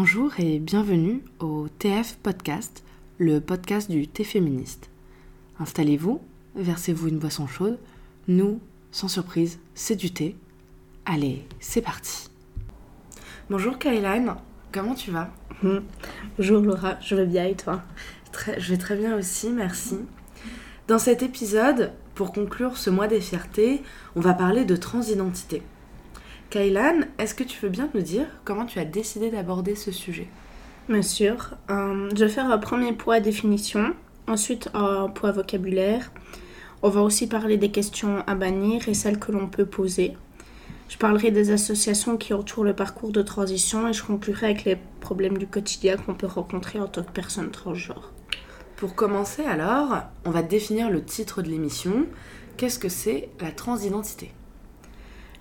Bonjour et bienvenue au TF Podcast, le podcast du thé féministe. Installez-vous, versez-vous une boisson chaude. Nous, sans surprise, c'est du thé. Allez, c'est parti. Bonjour Kailan, comment tu vas? Hmm. Bonjour Laura, je vais bien et toi? Très- Je vais très bien aussi, merci. Dans cet épisode, pour conclure ce mois des fiertés, on va parler de transidentité. Kailan, est-ce que tu veux bien nous dire comment tu as décidé d'aborder ce sujet? Bien sûr. Euh, je vais faire un premier point définition, ensuite un point vocabulaire. On va aussi parler des questions à bannir et celles que l'on peut poser. Je parlerai des associations qui entourent le parcours de transition et je conclurai avec les problèmes du quotidien qu'on peut rencontrer en tant que personne transgenre. Pour commencer alors, on va définir le titre de l'émission. Qu'est-ce que c'est la transidentité?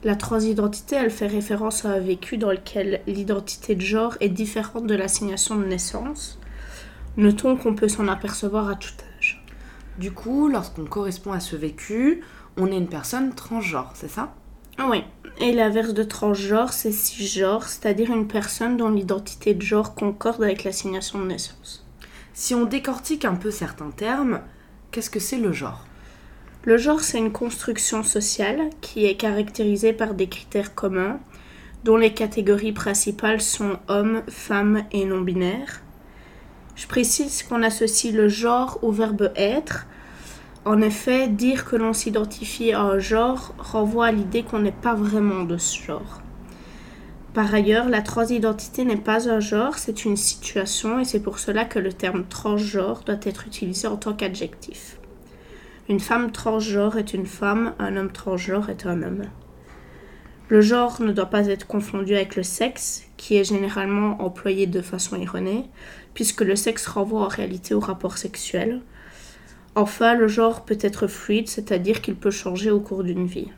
La transidentité, elle fait référence à un vécu dans lequel l'identité de genre est différente de l'assignation de naissance. Notons qu'on peut s'en apercevoir à tout âge. Du coup, lorsqu'on correspond à ce vécu, on est une personne transgenre, c'est ça? Oui, et l'inverse de transgenre, c'est cisgenre, c'est-à-dire une personne dont l'identité de genre concorde avec l'assignation de naissance. Si on décortique un peu certains termes, qu'est-ce que c'est le genre? Le genre, c'est une construction sociale qui est caractérisée par des critères communs, dont les catégories principales sont hommes, femmes et non-binaires. Je précise qu'on associe le genre au verbe être. En effet, dire que l'on s'identifie à un genre renvoie à l'idée qu'on n'est pas vraiment de ce genre. Par ailleurs, la transidentité n'est pas un genre, c'est une situation et c'est pour cela que le terme transgenre doit être utilisé en tant qu'adjectif. Une femme transgenre est une femme, un homme transgenre est un homme. Le genre ne doit pas être confondu avec le sexe, qui est généralement employé de façon erronée, puisque le sexe renvoie en réalité au rapport sexuel. Enfin, le genre peut être fluide, c'est-à-dire qu'il peut changer au cours d'une vie.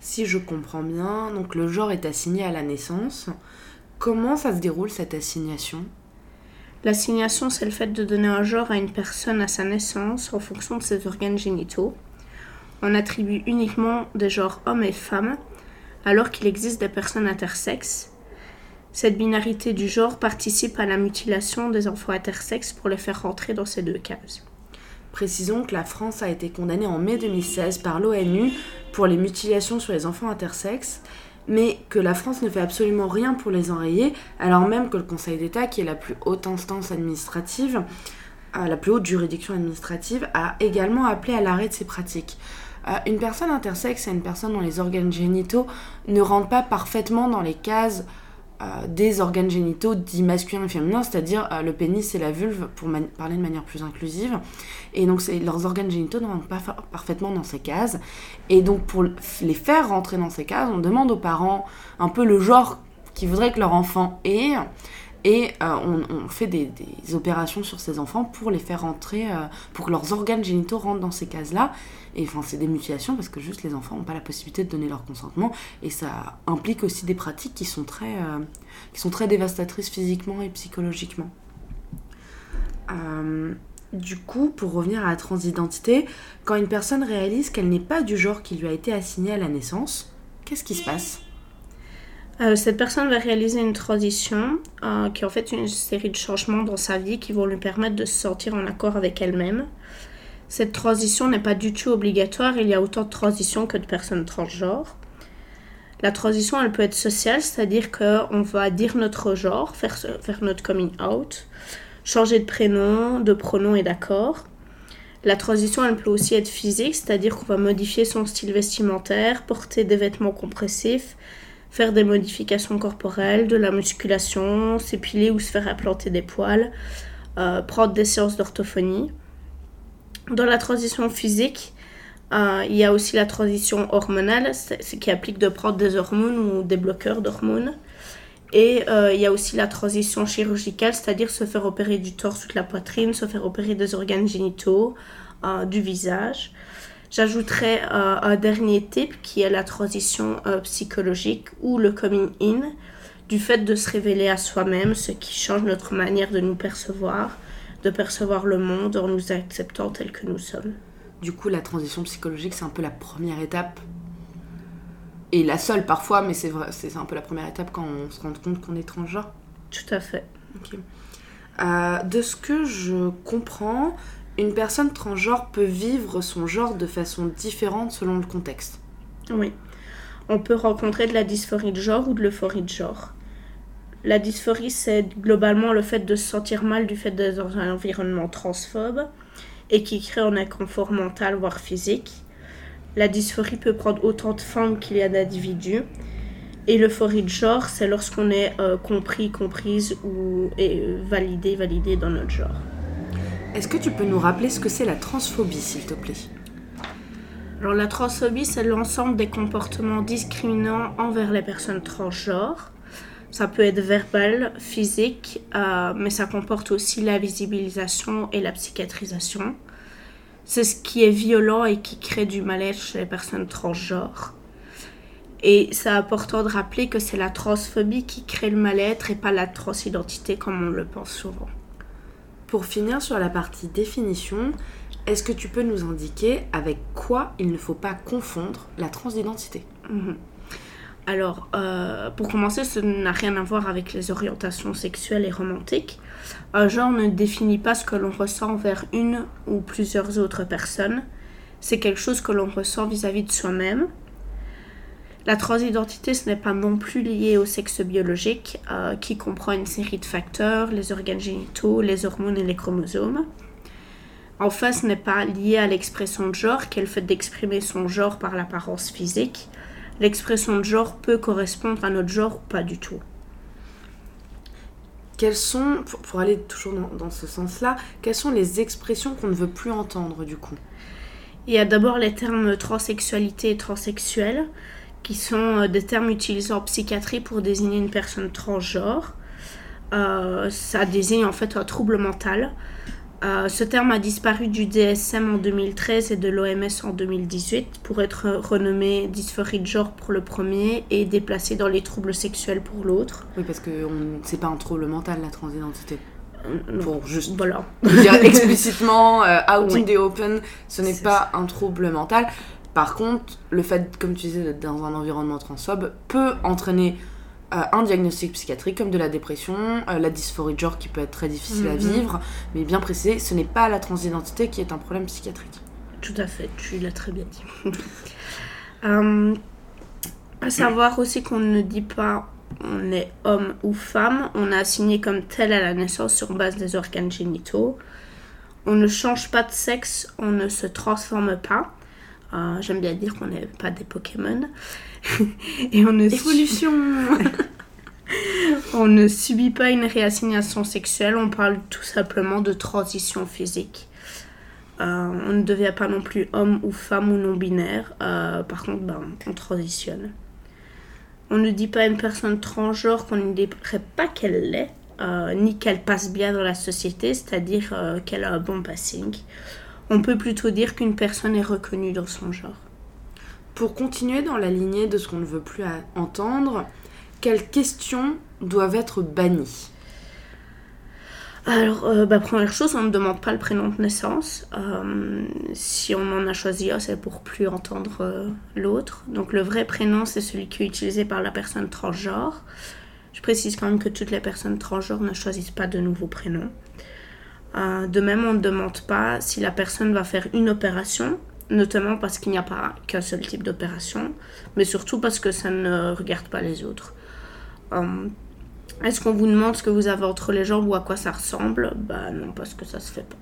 Si je comprends bien, donc le genre est assigné à la naissance. Comment ça se déroule cette assignation? L'assignation, c'est le fait de donner un genre à une personne à sa naissance en fonction de ses organes génitaux. On attribue uniquement des genres hommes et femmes, alors qu'il existe des personnes intersexes. Cette binarité du genre participe à la mutilation des enfants intersexes pour les faire rentrer dans ces deux cases. Précisons que la France a été condamnée en mai 2016 par l'ONU pour les mutilations sur les enfants intersexes, mais que la France ne fait absolument rien pour les enrayer, alors même que le Conseil d'État, qui est la plus haute instance administrative, euh, la plus haute juridiction administrative, a également appelé à l'arrêt de ces pratiques. Euh, une personne intersexe, c'est une personne dont les organes génitaux ne rentrent pas parfaitement dans les cases des organes génitaux dits masculins et féminins, c'est-à-dire euh, le pénis et la vulve, pour parler de manière plus inclusive. Et donc leurs organes génitaux ne rentrent pas fa- parfaitement dans ces cases. Et donc pour les faire rentrer dans ces cases, on demande aux parents un peu le genre qu'ils voudraient que leur enfant ait. Et euh, on, fait des, opérations sur ces enfants pour les faire rentrer, euh, pour que leurs organes génitaux rentrent dans ces cases-là. Et enfin, c'est des mutilations parce que juste les enfants n'ont pas la possibilité de donner leur consentement. Et ça implique aussi des pratiques qui sont très, euh, qui sont très dévastatrices physiquement et psychologiquement. Du coup, pour revenir à la transidentité, quand une personne réalise qu'elle n'est pas du genre qui lui a été assigné à la naissance, qu'est-ce qui se passe? Euh, cette personne va réaliser une transition euh, qui est en fait une série de changements dans sa vie qui vont lui permettre de se sentir en accord avec elle-même. Cette transition n'est pas du tout obligatoire, il y a autant de transitions que de personnes transgenres. La transition, elle peut être sociale, c'est-à-dire qu'on va dire notre genre, faire, faire notre coming out, changer de prénom, de pronom et d'accord. La transition, elle peut aussi être physique, c'est-à-dire qu'on va modifier son style vestimentaire, porter des vêtements compressifs, faire des modifications corporelles, de la musculation, s'épiler ou se faire implanter des poils, euh, prendre des séances d'orthophonie. Dans la transition physique, euh, il y a aussi la transition hormonale, ce qui implique de prendre des hormones ou des bloqueurs d'hormones. Et euh, il y a aussi la transition chirurgicale, c'est-à-dire se faire opérer du torse ou de la poitrine, se faire opérer des organes génitaux, du visage. J'ajouterai euh, un dernier type qui est la transition euh, psychologique ou le coming in, du fait de se révéler à soi-même, ce qui change notre manière de nous percevoir, de percevoir le monde en nous acceptant tels que nous sommes. Du coup, la transition psychologique, c'est un peu la première étape. Et la seule parfois, mais c'est vrai, c'est c'est un peu la première étape quand on se rend compte qu'on est transgenre. Tout à fait. Euh, de ce que je comprends, une personne transgenre peut vivre son genre de façon différente selon le contexte. Oui. On peut rencontrer de la dysphorie de genre ou de l'euphorie de genre. La dysphorie, c'est globalement le fait de se sentir mal du fait d'être dans un environnement transphobe et qui crée un inconfort mental, voire physique. La dysphorie peut prendre autant de formes qu'il y a d'individus. Et l'euphorie de genre, c'est lorsqu'on est euh, compris, comprise ou et, validé, validé dans notre genre. Est-ce que tu peux nous rappeler ce que c'est la transphobie, s'il te plaît? Alors la transphobie, c'est l'ensemble des comportements discriminants envers les personnes transgenres. Ça peut être verbal, physique, euh, mais ça comporte aussi la visibilisation et la psychiatrisation. C'est ce qui est violent et qui crée du mal-être chez les personnes transgenres. Et c'est important de rappeler que c'est la transphobie qui crée le mal-être et pas la transidentité comme on le pense souvent. Pour finir sur la partie définition, est-ce que tu peux nous indiquer avec quoi il ne faut pas confondre la transidentité? Mhm. Alors, euh, pour commencer, ce n'a rien à voir avec les orientations sexuelles et romantiques. Un genre ne définit pas ce que l'on ressent envers une ou plusieurs autres personnes. C'est quelque chose que l'on ressent vis-à-vis de soi-même. La transidentité, ce n'est pas non plus lié au sexe biologique, euh, qui comprend une série de facteurs, les organes génitaux, les hormones et les chromosomes. Enfin, ce n'est pas lié à l'expression de genre, qui est le fait d'exprimer son genre par l'apparence physique. L'expression de genre peut correspondre à notre genre ou pas du tout. Quelles sont, pour, aller toujours dans, dans ce sens-là, quelles sont les expressions qu'on ne veut plus entendre du coup? Il y a d'abord les termes transsexualité et transsexuel qui sont euh, des termes utilisés en psychiatrie pour désigner une personne transgenre. Euh, ça désigne en fait un trouble mental. Euh, ce terme a disparu du DSM en 2013 et de l'OMS en 2018 pour être renommé dysphorie de genre pour le premier et déplacé dans les troubles sexuels pour l'autre. Oui, parce que c'est pas un trouble mental la transidentité. pour juste voilà. dire explicitement out in the open, ce n'est pas un trouble mental. Par contre, le fait, comme tu disais, d'être dans un environnement transphobe peut entraîner euh, un diagnostic psychiatrique comme de la dépression, euh, la dysphorie de genre qui peut être très difficile à mhm. vivre, mais bien précisé, ce n'est pas la transidentité qui est un problème psychiatrique. Tout à fait, tu l'as très bien dit. euh, à savoir aussi qu'on ne dit pas on est homme ou femme, on a assigné comme tel à la naissance sur base des organes génitaux. On ne change pas de sexe, on ne se transforme pas. Euh, j'aime bien dire qu'on n'est pas des Pokémon. Et on ne Évolution On ne subit pas une réassignation sexuelle, on parle tout simplement de transition physique. Euh, on ne devient pas non plus homme ou femme ou non-binaire. Euh, par contre, ben, on transitionne. On ne dit pas à une personne transgenre qu'on ne dirait pas qu'elle l'est, ni qu'elle passe bien dans la société, c'est-à-dire qu'elle a un bon passing on peut plutôt dire qu'une personne est reconnue dans son genre. Pour continuer dans la lignée de ce qu'on ne veut plus entendre, quelles questions doivent être bannies? Alors, euh, bah, première chose, on ne demande pas le prénom de naissance. Euh, si on en a choisi un, c'est pour plus entendre euh, l'autre. Donc, le vrai prénom, c'est celui qui est utilisé par la personne transgenre. Je précise quand même que toutes les personnes transgenres ne choisissent pas de nouveaux prénoms. Euh, de même, on ne demande pas si la personne va faire une opération, notamment parce qu'il n'y a pas qu'un seul type d'opération, mais surtout parce que ça ne regarde pas les autres. Euh, est-ce qu'on vous demande ce que vous avez entre les jambes ou à quoi ça ressemble? Bah non, parce que ça se fait pas.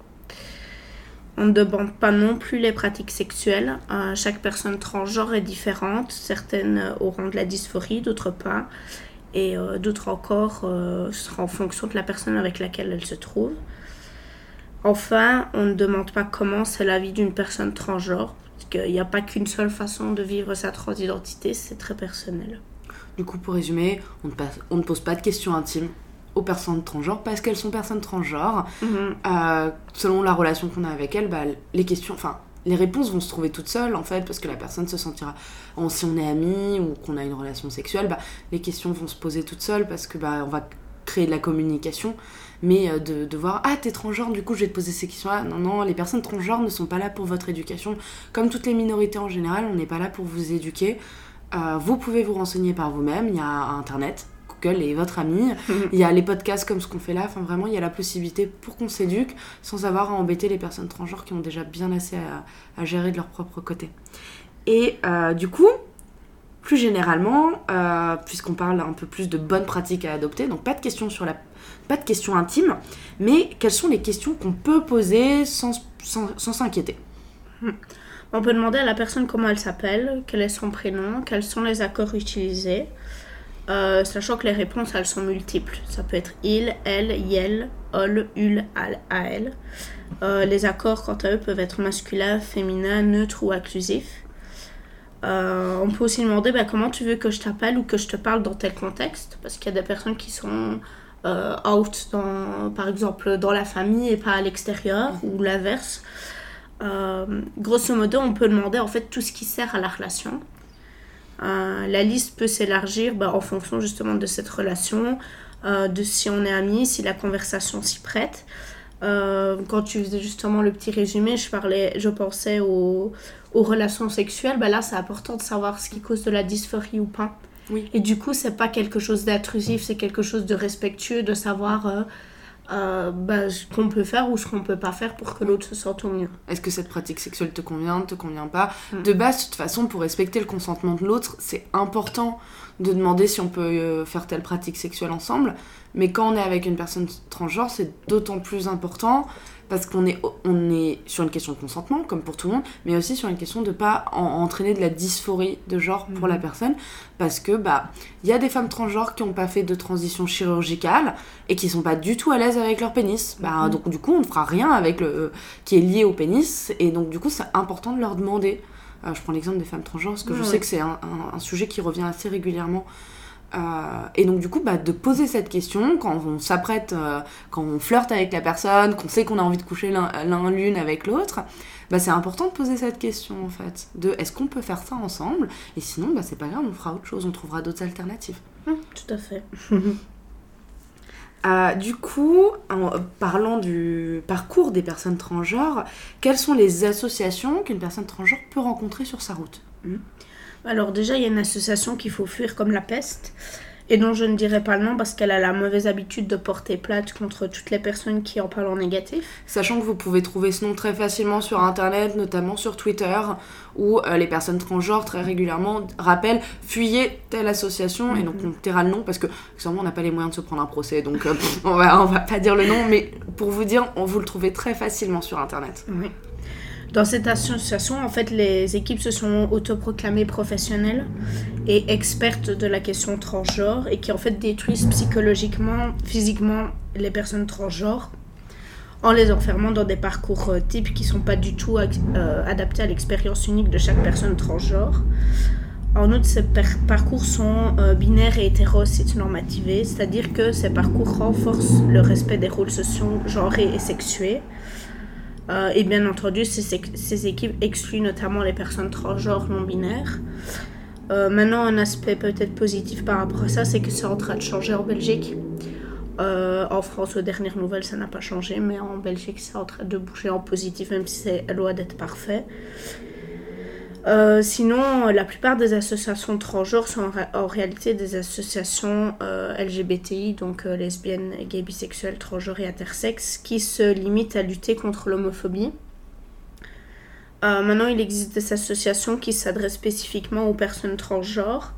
On ne demande pas non plus les pratiques sexuelles. Euh, chaque personne transgenre est différente. Certaines auront de la dysphorie, d'autres pas. Et d'autres encore sera en fonction de la personne avec laquelle elle se trouve. Enfin, on ne demande pas comment c'est la vie d'une personne transgenre, parce qu'il n'y a pas qu'une seule façon de vivre sa transidentité, c'est très personnel. Du coup, pour résumer, on ne, pose pas de questions intimes aux personnes transgenres parce qu'elles sont personnes transgenres. Mhm. Euh, selon la relation qu'on a avec elles, bah, les questions, enfin, les réponses vont se trouver toutes seules en fait parce que la personne se sentira si on est amis ou qu'on a une relation sexuelle bah, les questions vont se poser toutes seules parce que bah on va créer de la communication mais euh, de, voir ah t'es transgenre du coup je vais te poser ces questions là non non les personnes transgenres ne sont pas là pour votre éducation comme toutes les minorités en général on n'est pas là pour vous éduquer euh, vous pouvez vous renseigner par vous-même il y a internet Google est votre ami. Il y a les podcasts comme ce qu'on fait là. Enfin, vraiment, il y a la possibilité pour qu'on s'éduque sans avoir à embêter les personnes transgenres qui ont déjà bien assez à, gérer de leur propre côté. Et euh, du coup, plus généralement, euh, puisqu'on parle un peu plus de bonnes pratiques à adopter, donc pas de questions sur la pas de questions intimes, mais quelles sont les questions qu'on peut poser sans s'inquiéter? Hmm. On peut demander à la personne comment elle s'appelle, quel est son prénom, quels sont les accords utilisés, euh, sachant que les réponses elles sont multiples. Ça peut être il, elle, yel, ol, ul, al, al. Euh, les accords quant à eux peuvent être masculins, féminins, neutres ou inclusifs. Euh, on peut aussi demander bah, comment tu veux que je t'appelle ou que je te parle dans tel contexte, parce qu'il y a des personnes qui sont out, dans, par exemple dans la famille et pas à l'extérieur, ou l'inverse. Euh, grosso modo, on peut demander en fait tout ce qui sert à la relation. Euh, la liste peut s'élargir bah, en fonction justement de cette relation, euh, de si on est amis, si la conversation s'y prête. Quand tu faisais justement le petit résumé, je parlais, je pensais aux, aux relations sexuelles. Bah là, c'est important de savoir ce qui cause de la dysphorie ou pas. Oui. Et du coup, c'est pas quelque chose d'intrusif, c'est quelque chose de respectueux, de savoir euh, bah, ce qu'on peut faire ou ce qu'on peut pas faire pour que l'autre se sente au mieux. Est-ce que cette pratique sexuelle te convient, te convient pas? Mm. De base, de toute façon, pour respecter le consentement de l'autre, c'est important de demander si on peut euh, faire telle pratique sexuelle ensemble. Mais quand on est avec une personne transgenre, c'est d'autant plus important parce qu'on est, on est sur une question de consentement, comme pour tout le monde, mais aussi sur une question de pas entraîner de la dysphorie de genre pour la mhm. personne, parce que bah il y a des femmes transgenres qui n'ont pas fait de transition chirurgicale et qui sont pas du tout à l'aise avec leur pénis. Bah, mhm. donc du coup on ne fera rien avec le qui est lié au pénis et donc du coup c'est important de leur demander. Euh, je prends l'exemple des femmes transgenres parce que je sais que c'est un, un, sujet qui revient assez régulièrement euh, et donc du coup, bah, de poser cette question quand on s'apprête, euh, quand on flirte avec la personne, qu'on sait qu'on a envie de coucher l'un l'une avec l'autre, bah, c'est important de poser cette question en fait. De est-ce qu'on peut faire ça ensemble? Et sinon, bah, c'est pas grave, on fera autre chose, on trouvera d'autres alternatives. Mmh, tout à fait. Euh, du coup, en parlant du parcours des personnes transgenres, quelles sont les associations qu'une personne transgenre peut rencontrer sur sa route? Mmh. Alors déjà, il y a une association qu'il faut fuir comme la peste et dont je ne dirai pas le nom parce qu'elle a la mauvaise habitude de porter plainte contre toutes les personnes qui en parlent en négatif. Sachant que vous pouvez trouver ce nom très facilement sur internet, notamment sur Twitter, où euh, les personnes transgenres très régulièrement rappellent fuyez telle association, et donc on taira le nom parce que sûrement on n'a pas les moyens de se prendre un procès, donc euh, on, va, on va pas dire le nom, mais pour vous dire, on vous le trouvez très facilement sur internet. Oui. Dans cette association, en fait, les équipes se sont autoproclamées professionnelles et expertes de la question transgenre et qui en fait détruisent psychologiquement, physiquement les personnes transgenres en les enfermant dans des parcours euh, types qui ne sont pas du tout euh, adaptés à l'expérience unique de chaque personne transgenre. En outre, ces parcours sont euh, binaires et hétéro-normativés, c'est-à-dire que ces parcours renforcent le respect des rôles sociaux, genrés et sexués, euh, et bien entendu, ces, équipes excluent notamment les personnes transgenres non binaires. Euh, maintenant, un aspect peut-être positif par rapport à ça, c'est que c'est en train de changer en Belgique. Euh, en France, aux dernières nouvelles, ça n'a pas changé, mais en Belgique, c'est en train de bouger en positif, même si c'est loin d'être parfait. Euh, sinon, la plupart des associations transgenres sont en, réalité des associations euh, LGBTI, donc euh, lesbiennes, gays, bisexuelles, transgenres et intersexes, qui se limitent à lutter contre l'homophobie. maintenant, il existe des associations qui s'adressent spécifiquement aux personnes transgenres.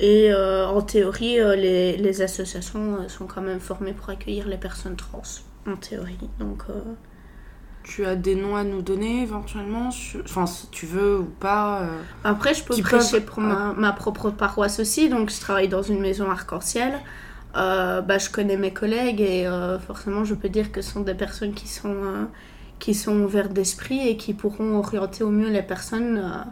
Et en théorie, les, les, associations sont quand même formées pour accueillir les personnes trans, en théorie. Donc, tu as des noms à nous donner éventuellement Enfin, si tu veux ou pas. Euh, Après, je peux prêcher pour ma, ma, propre paroisse aussi. Donc, je travaille dans une maison arc-en-ciel. Euh, bah, je connais mes collègues et euh, forcément, je peux dire que ce sont des personnes qui sont, qui sont ouvertes d'esprit et qui pourront orienter au mieux les personnes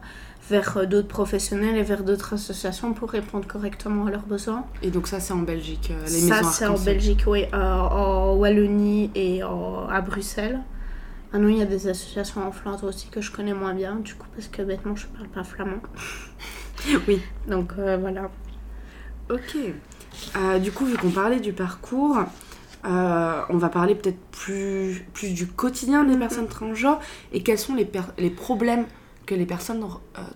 vers d'autres professionnels et vers d'autres associations pour répondre correctement à leurs besoins. Et donc ça c'est en Belgique, les Ça c'est en Belgique, oui, en Wallonie et à Bruxelles. Ah non, il y a des associations en Flandre aussi que je connais moins bien, du coup, parce que bêtement, je parle pas flamand. oui. Donc euh, voilà. Ok. Euh, du coup, vu qu'on parlait du parcours, euh, on va parler peut-être plus, plus du quotidien des mhm. personnes transgenres et quels sont les, les problèmes que les personnes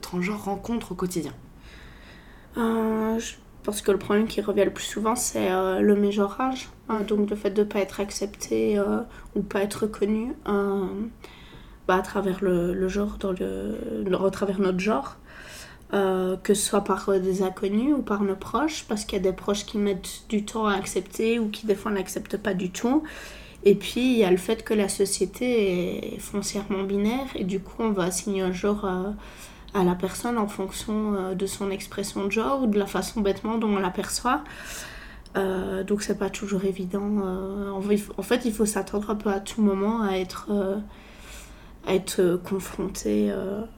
transgenres rencontrent au quotidien. parce que le problème qui revient le plus souvent, c'est le hein, donc le fait de ne pas être accepté ou pas être reconnu bah, à travers le, genre, à travers notre genre. que ce soit par des inconnus ou par nos proches, parce qu'il y a des proches qui mettent du temps à accepter ou qui des fois n'acceptent pas du tout. Et puis il y a le fait que la société est foncièrement binaire et du coup on va assigner un genre à, la personne en fonction euh, de son expression de genre ou de la façon bêtement dont on l'aperçoit. Euh, donc c'est pas toujours évident. Euh, en fait il faut s'attendre un peu à tout moment à être, euh, à être confronté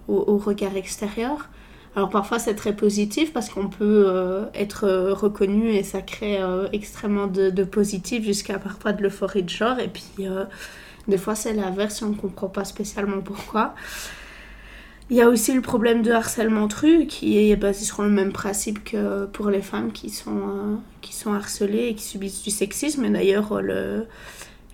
au, regard extérieur. Alors parfois c'est très positif parce qu'on peut euh, être euh, reconnu et ça crée euh, extrêmement de, de positif jusqu'à parfois de l'euphorie de genre. Et puis des fois c'est l'inverse on ne comprend pas spécialement pourquoi. Il y a aussi le problème de harcèlement tru qui est basé sur le même principe que pour les femmes qui sont, qui sont harcelées et qui subissent du sexisme. Et d'ailleurs le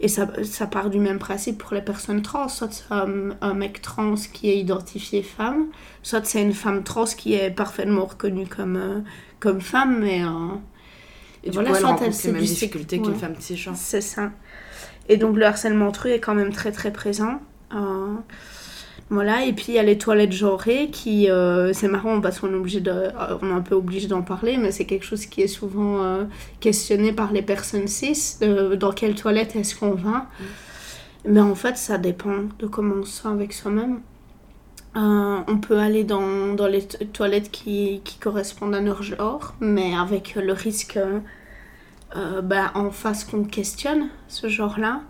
et ça, ça, part du même principe pour les personnes trans. Soit c'est un, mec trans qui est identifié femme, soit c'est une femme trans qui est parfaitement reconnue comme, euh, comme femme, mais... Euh, et du voilà, coup, elle rencontre les mêmes difficultés qu'une femme cisgenre. C'est ça. Et donc le harcèlement tru est quand même très très présent. Voilà, et puis il y a les toilettes genrées qui, euh, c'est marrant parce qu'on est, obligé de, euh, on est un peu obligé d'en parler, mais c'est quelque chose qui est souvent euh, questionné par les personnes cis. dans quelle toilette est-ce qu'on va mm. Mais en fait, ça dépend de comment on se sent avec soi-même. on peut aller dans, dans les toilettes qui, qui, correspondent à notre genre, mais avec le risque bah, en face qu'on questionne ce genre-là.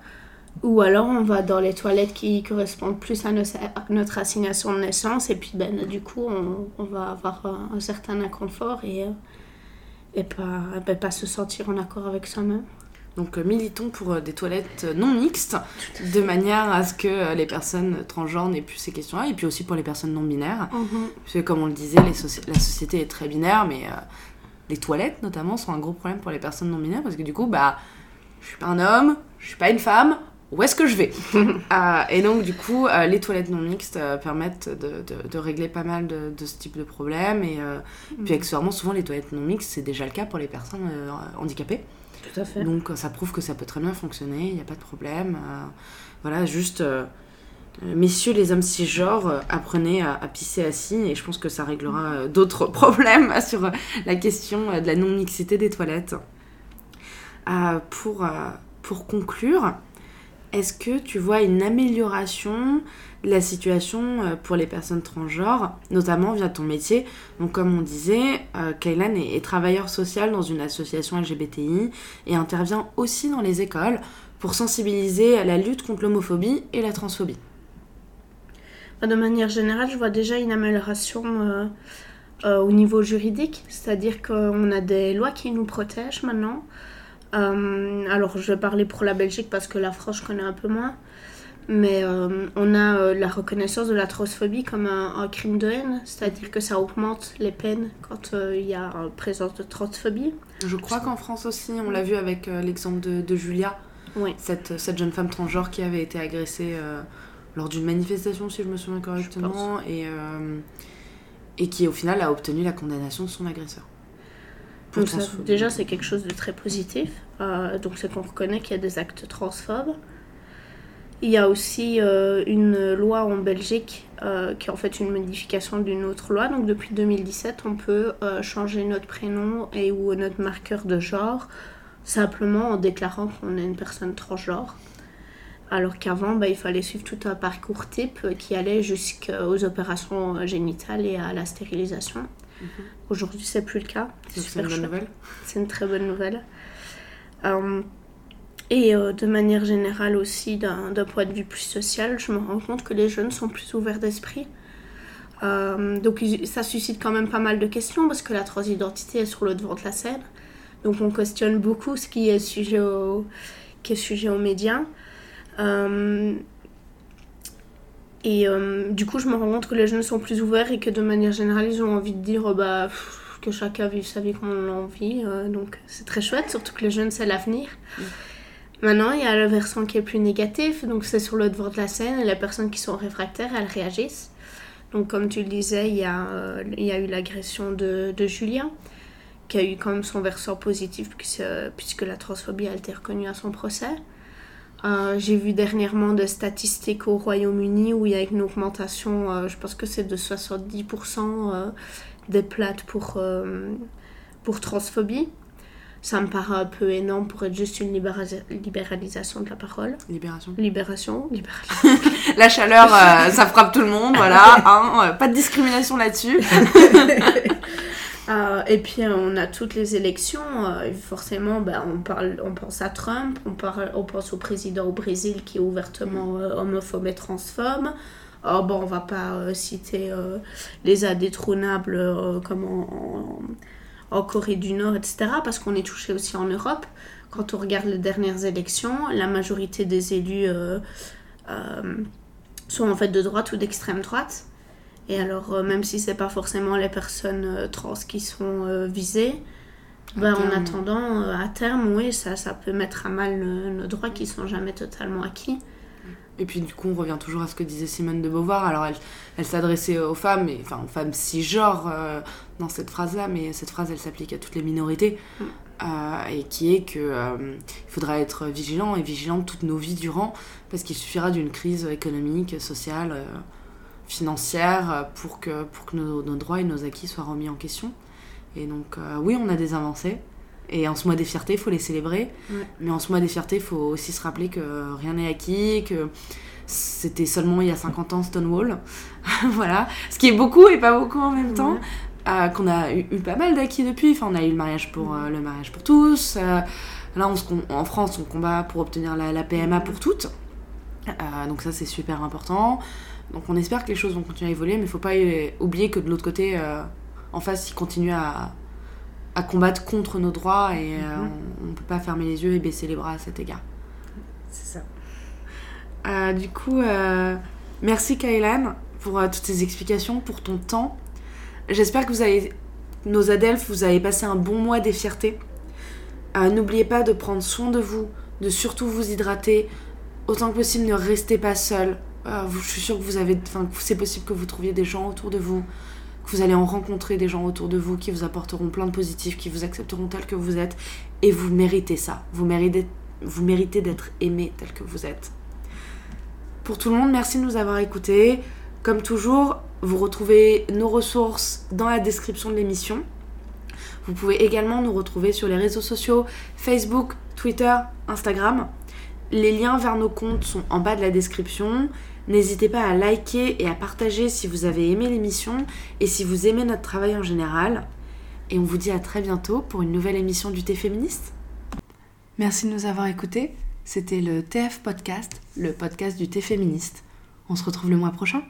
Ou alors on va dans les toilettes qui correspondent plus à, notre assignation de naissance et puis ben, du coup on, on va avoir un, certain inconfort et, euh, et pas, ben, pas se sentir en accord avec soi-même. Donc euh, militons pour euh, des toilettes non mixtes, de manière à ce que les personnes transgenres n'aient plus ces questions-là, et puis aussi pour les personnes non binaires. Mhm. Parce que comme on le disait, les la société est très binaire, mais les toilettes notamment sont un gros problème pour les personnes non binaires, parce que du coup, bah, je suis pas un homme, je suis pas une femme, où est-ce que je vais euh, Et donc, du coup, euh, les toilettes non mixtes euh, permettent de, de, de, régler pas mal de, de, ce type de problème. Et mm. puis, accessoirement, souvent, les toilettes non mixtes, c'est déjà le cas pour les personnes handicapées. Tout à fait. Donc, ça prouve que ça peut très bien fonctionner, il n'y a pas de problème. voilà, juste. Messieurs les hommes cisgenres, apprenez à, à, pisser assis et je pense que ça réglera d'autres problèmes sur la question de la non-mixité des toilettes. pour, pour conclure, est-ce que tu vois une amélioration de la situation euh, pour les personnes transgenres, notamment via ton métier? Donc comme on disait, euh, Kaylan est, travailleur social dans une association LGBTI et intervient aussi dans les écoles pour sensibiliser à la lutte contre l'homophobie et la transphobie. Bah, de manière générale, je vois déjà une amélioration euh, au niveau juridique, c'est-à-dire qu'on a des lois qui nous protègent maintenant. Euh, alors, je vais parler pour la Belgique parce que la France, je connais un peu moins. Mais euh, on a euh, la reconnaissance de la transphobie comme un, crime de haine, c'est-à-dire que ça augmente les peines quand il y a présence de transphobie. Je crois qu'en France aussi, on l'a vu avec l'exemple de, Julia, oui. cette, cette, jeune femme transgenre qui avait été agressée lors d'une manifestation, si je me souviens correctement, et, et qui au final a obtenu la condamnation de son agresseur déjà, c'est quelque chose de très positif. Euh, donc, c'est qu'on reconnaît qu'il y a des actes transphobes. Il y a aussi euh, une loi en Belgique euh, qui est en fait une modification d'une autre loi. Donc, depuis 2017, on peut changer notre prénom et ou notre marqueur de genre simplement en déclarant qu'on est une personne transgenre. Alors qu'avant, bah, il fallait suivre tout un parcours type qui allait jusqu'aux opérations génitales et à la stérilisation. Mhm. Aujourd'hui, c'est plus le cas. C'est une bonne nouvelle. C'est une très bonne nouvelle. Euh, et euh, de manière générale aussi, d'un point de vue plus social, je me rends compte que les jeunes sont plus ouverts d'esprit. Euh, donc ça suscite quand même pas mal de questions parce que la transidentité est sur le devant de la scène. Donc on questionne beaucoup ce qui est sujet, qui est sujet aux médias. Et euh, du coup, je me rends compte que les jeunes sont plus ouverts et que de manière générale, ils ont envie de dire oh, bah, que chacun vive sa vie comme on l'a envie. Euh, donc c'est très chouette, surtout que les jeunes, c'est l'avenir. Mm. Maintenant, il y a le versant qui est plus négatif, donc c'est sur le devant de la scène, et les personnes qui sont réfractaires, elles réagissent. Donc comme tu le disais, il y a, euh, il y a eu l'agression de, de, Julien, qui a eu quand même son versant positif puisque, puisque la transphobie a été reconnue à son procès. Euh, j'ai vu dernièrement des statistiques au Royaume-Uni où il y a une augmentation, euh, je pense que c'est de 70% euh, des plates pour, pour transphobie. Ça me paraît un peu énorme pour être juste une libéralisation de la parole. Libération. Libération. la chaleur, ça frappe tout le monde, voilà. Hein, pas de discrimination là-dessus. Euh, et puis on a toutes les élections, euh, forcément ben, on, parle, on pense à Trump, on, parle, on pense au président au Brésil qui est ouvertement euh, homophobe et transphobe. Oh, bon, on va pas citer les indétrônables comme en, en, Corée du Nord, etc., parce qu'on est touché aussi en Europe. Quand on regarde les dernières élections, la majorité des élus sont en fait de droite ou d'extrême droite. Et alors, euh, même si c'est pas forcément les personnes euh, trans qui sont euh, visées, ben, en attendant, à terme, oui, ça, ça peut mettre à mal nos droits qui sont jamais totalement acquis. Et puis du coup, on revient toujours à ce que disait Simone de Beauvoir. Alors, elle, elle s'adressait aux femmes, et, enfin aux femmes cisgenres dans cette phrase-là, mais cette phrase, elle s'applique à toutes les minorités. Mm. et qui est qu'il faudra être vigilant et vigilant toutes nos vies durant, parce qu'il suffira d'une crise économique, sociale financière euh, pour que, pour que nos, droits et nos acquis soient remis en question. Et donc, euh, oui, on a des avancées. Et en ce mois des fiertés, il faut les célébrer. Mais en ce mois des fiertés, il faut aussi se rappeler que rien n'est acquis, que c'était seulement il y a 50 ans Stonewall. voilà. Ce qui est beaucoup et pas beaucoup en même temps. Euh, qu'on a eu, pas mal d'acquis depuis. Enfin, on a eu le mariage pour, le mariage pour tous. là, on en France, on combat pour obtenir la, la PMA pour toutes. donc ça, c'est super important. Donc on espère que les choses vont continuer à évoluer, mais il ne faut pas oublier que de l'autre côté, euh, en face, ils continuent à, combattre contre nos droits et euh, mhm. on ne peut pas fermer les yeux et baisser les bras à cet égard. C'est ça. Euh, du coup, merci Kailan pour toutes ces explications, pour ton temps. J'espère que vous avez, nos Adelphes, vous avez passé un bon mois des fiertés. N'oubliez pas de prendre soin de vous, de surtout vous hydrater. Autant que possible, ne restez pas seul euh, je suis sûre que vous avez, enfin, c'est possible que vous trouviez des gens autour de vous, que vous allez en rencontrer des gens autour de vous qui vous apporteront plein de positifs, qui vous accepteront tel que vous êtes, et vous méritez ça. Vous méritez, vous méritez d'être aimé tel que vous êtes. Pour tout le monde, merci de nous avoir écoutés. Comme toujours, vous retrouvez nos ressources dans la description de l'émission. Vous pouvez également nous retrouver sur les réseaux sociaux Facebook, Twitter, Instagram. Les liens vers nos comptes sont en bas de la description. N'hésitez pas à liker et à partager si vous avez aimé l'émission et si vous aimez notre travail en général. Et on vous dit à très bientôt pour une nouvelle émission du Thé féministe. Merci de nous avoir écoutés. C'était le TF Podcast, le podcast du Thé féministe. On se retrouve le mois prochain.